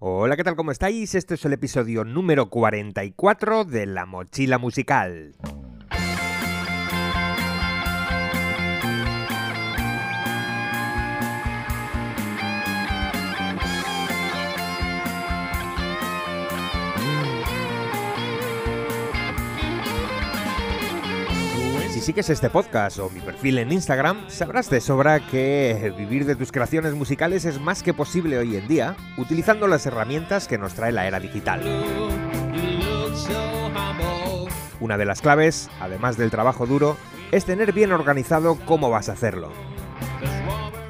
Hola, ¿qué tal? ¿Cómo estáis? Este es el episodio número 44 de La Mochila Musical. Sigues este podcast o mi perfil en Instagram, sabrás de sobra que vivir de tus creaciones musicales es más que posible hoy en día, utilizando las herramientas que nos trae la era digital. Una de las claves, además del trabajo duro, es tener bien organizado cómo vas a hacerlo.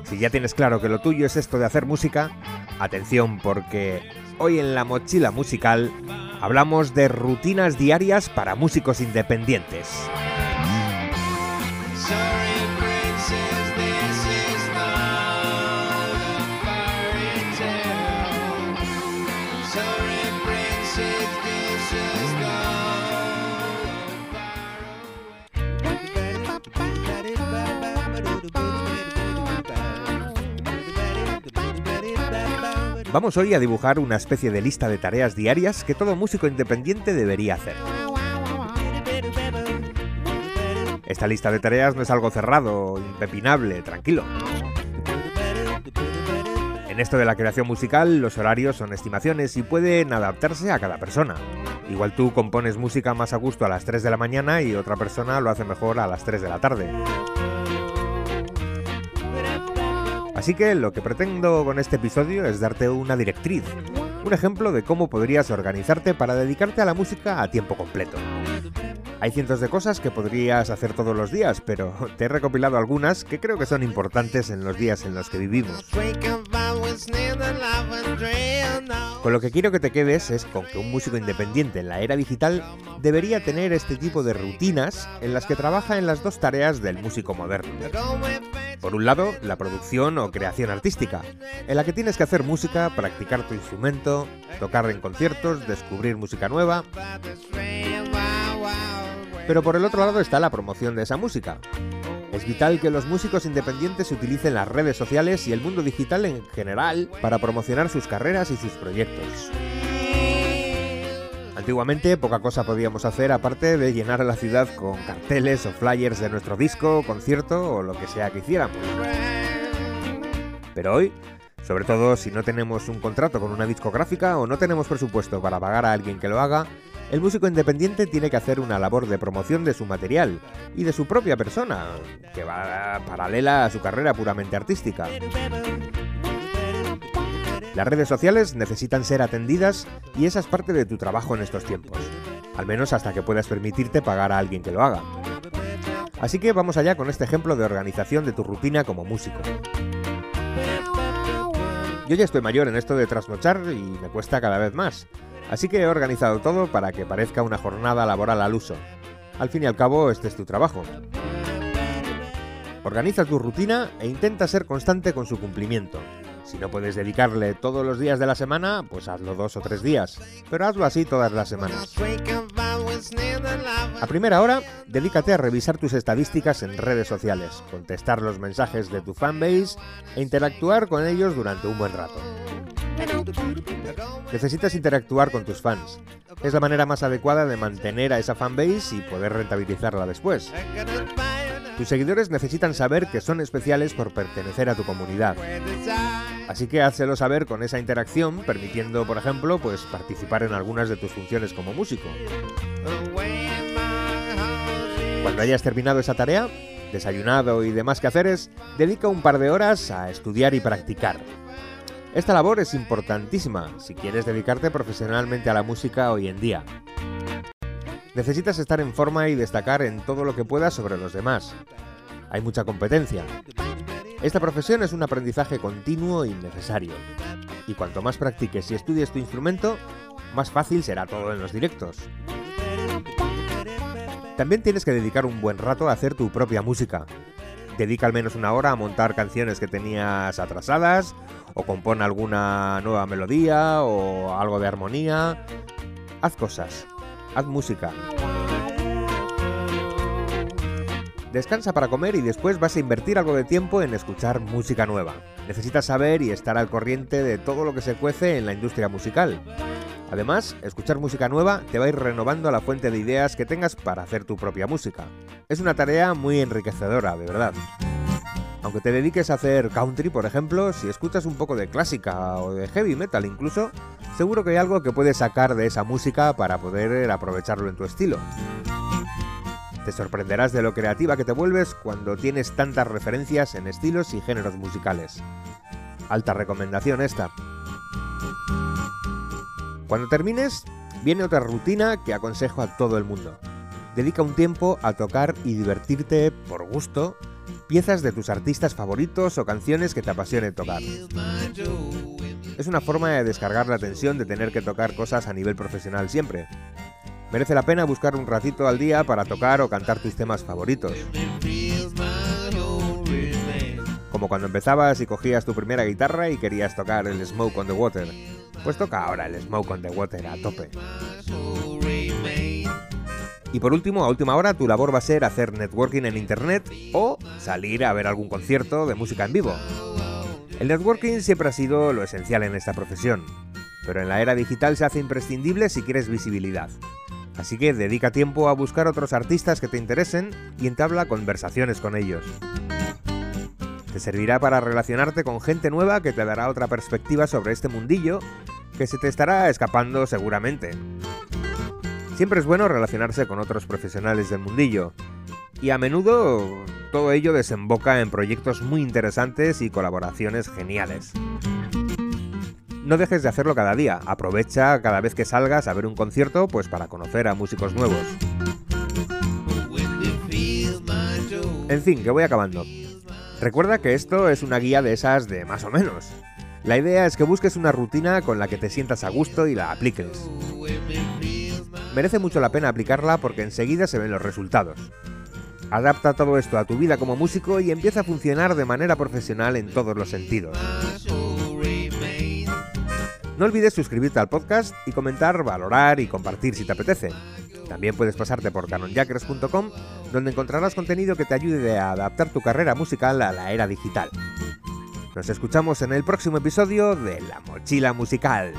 Si ya tienes claro que lo tuyo es esto de hacer música, atención porque hoy en la mochila musical hablamos de rutinas diarias para músicos independientes. Vamos hoy a dibujar una especie de lista de tareas diarias que todo músico independiente debería hacer. Esta lista de tareas no es algo cerrado, impepinable, tranquilo. En esto de la creación musical, los horarios son estimaciones y pueden adaptarse a cada persona. Igual tú compones música más a gusto a las 3 de la mañana y otra persona lo hace mejor a las 3 de la tarde. Así que lo que pretendo con este episodio es darte una directriz, un ejemplo de cómo podrías organizarte para dedicarte a la música a tiempo completo. Hay cientos de cosas que podrías hacer todos los días, pero te he recopilado algunas que creo que son importantes en los días en los que vivimos. Con lo que quiero que te quedes es con que un músico independiente en la era digital debería tener este tipo de rutinas en las que trabaja en las dos tareas del músico moderno. Por un lado, la producción o creación artística, en la que tienes que hacer música, practicar tu instrumento, tocar en conciertos, descubrir música nueva. Pero por el otro lado está la promoción de esa música. Es vital que los músicos independientes utilicen las redes sociales y el mundo digital en general para promocionar sus carreras y sus proyectos. Antiguamente poca cosa podíamos hacer aparte de llenar la ciudad con carteles o flyers de nuestro disco, concierto o lo que sea que hiciéramos. Pero hoy, sobre todo si no tenemos un contrato con una discográfica o no tenemos presupuesto para pagar a alguien que lo haga, el músico independiente tiene que hacer una labor de promoción de su material y de su propia persona, que va paralela a su carrera puramente artística. Las redes sociales necesitan ser atendidas y esa es parte de tu trabajo en estos tiempos, al menos hasta que puedas permitirte pagar a alguien que lo haga. Así que vamos allá con este ejemplo de organización de tu rutina como músico. Yo ya estoy mayor en esto de trasnochar y me cuesta cada vez más, así que he organizado todo para que parezca una jornada laboral al uso. Al fin y al cabo, este es tu trabajo. Organiza tu rutina e intenta ser constante con su cumplimiento. Si no puedes dedicarle todos los días de la semana, pues hazlo dos o tres días, pero hazlo así todas las semanas. A primera hora, dedícate a revisar tus estadísticas en redes sociales, contestar los mensajes de tu fanbase e interactuar con ellos durante un buen rato. Necesitas interactuar con tus fans. Es la manera más adecuada de mantener a esa fanbase y poder rentabilizarla después. Tus seguidores necesitan saber que son especiales por pertenecer a tu comunidad. Así que házelo saber con esa interacción, permitiendo, por ejemplo, pues participar en algunas de tus funciones como músico. Cuando hayas terminado esa tarea, desayunado y demás quehaceres, dedica un par de horas a estudiar y practicar. Esta labor es importantísima si quieres dedicarte profesionalmente a la música hoy en día. Necesitas estar en forma y destacar en todo lo que puedas sobre los demás. Hay mucha competencia. Esta profesión es un aprendizaje continuo y necesario. Y cuanto más practiques y estudies tu instrumento, más fácil será todo en los directos. También tienes que dedicar un buen rato a hacer tu propia música. Dedica al menos una hora a montar canciones que tenías atrasadas, o compone alguna nueva melodía, o algo de armonía. Haz cosas haz música. Descansa para comer y después vas a invertir algo de tiempo en escuchar música nueva. Necesitas saber y estar al corriente de todo lo que se cuece en la industria musical. Además, escuchar música nueva te va a ir renovando la fuente de ideas que tengas para hacer tu propia música. Es una tarea muy enriquecedora, de verdad. Aunque te dediques a hacer country, por ejemplo, si escuchas un poco de clásica o de heavy metal incluso, seguro que hay algo que puedes sacar de esa música para poder aprovecharlo en tu estilo. Te sorprenderás de lo creativa que te vuelves cuando tienes tantas referencias en estilos y géneros musicales. Alta recomendación esta. Cuando termines, viene otra rutina que aconsejo a todo el mundo. Dedica un tiempo a tocar y divertirte por gusto piezas de tus artistas favoritos o canciones que te apasione tocar. Es una forma de descargar la tensión de tener que tocar cosas a nivel profesional siempre. Merece la pena buscar un ratito al día para tocar o cantar tus temas favoritos. Como cuando empezabas y cogías tu primera guitarra y querías tocar el Smoke on the Water. Pues toca ahora el Smoke on the Water a tope. Y por último, a última hora, tu labor va a ser hacer networking en internet o salir a ver algún concierto de música en vivo. El networking siempre ha sido lo esencial en esta profesión, pero en la era digital se hace imprescindible si quieres visibilidad. Así que dedica tiempo a buscar otros artistas que te interesen y entabla conversaciones con ellos. Te servirá para relacionarte con gente nueva que te dará otra perspectiva sobre este mundillo que se te estará escapando seguramente. Siempre es bueno relacionarse con otros profesionales del mundillo y a menudo todo ello desemboca en proyectos muy interesantes y colaboraciones geniales. No dejes de hacerlo cada día, aprovecha cada vez que salgas a ver un concierto pues para conocer a músicos nuevos. En fin, que voy acabando. Recuerda que esto es una guía de esas de más o menos. La idea es que busques una rutina con la que te sientas a gusto y la apliques. Merece mucho la pena aplicarla porque enseguida se ven los resultados. Adapta todo esto a tu vida como músico y empieza a funcionar de manera profesional en todos los sentidos. No olvides suscribirte al podcast y comentar, valorar y compartir si te apetece. También puedes pasarte por canonjackers.com, donde encontrarás contenido que te ayude a adaptar tu carrera musical a la era digital. Nos escuchamos en el próximo episodio de La Mochila Musical.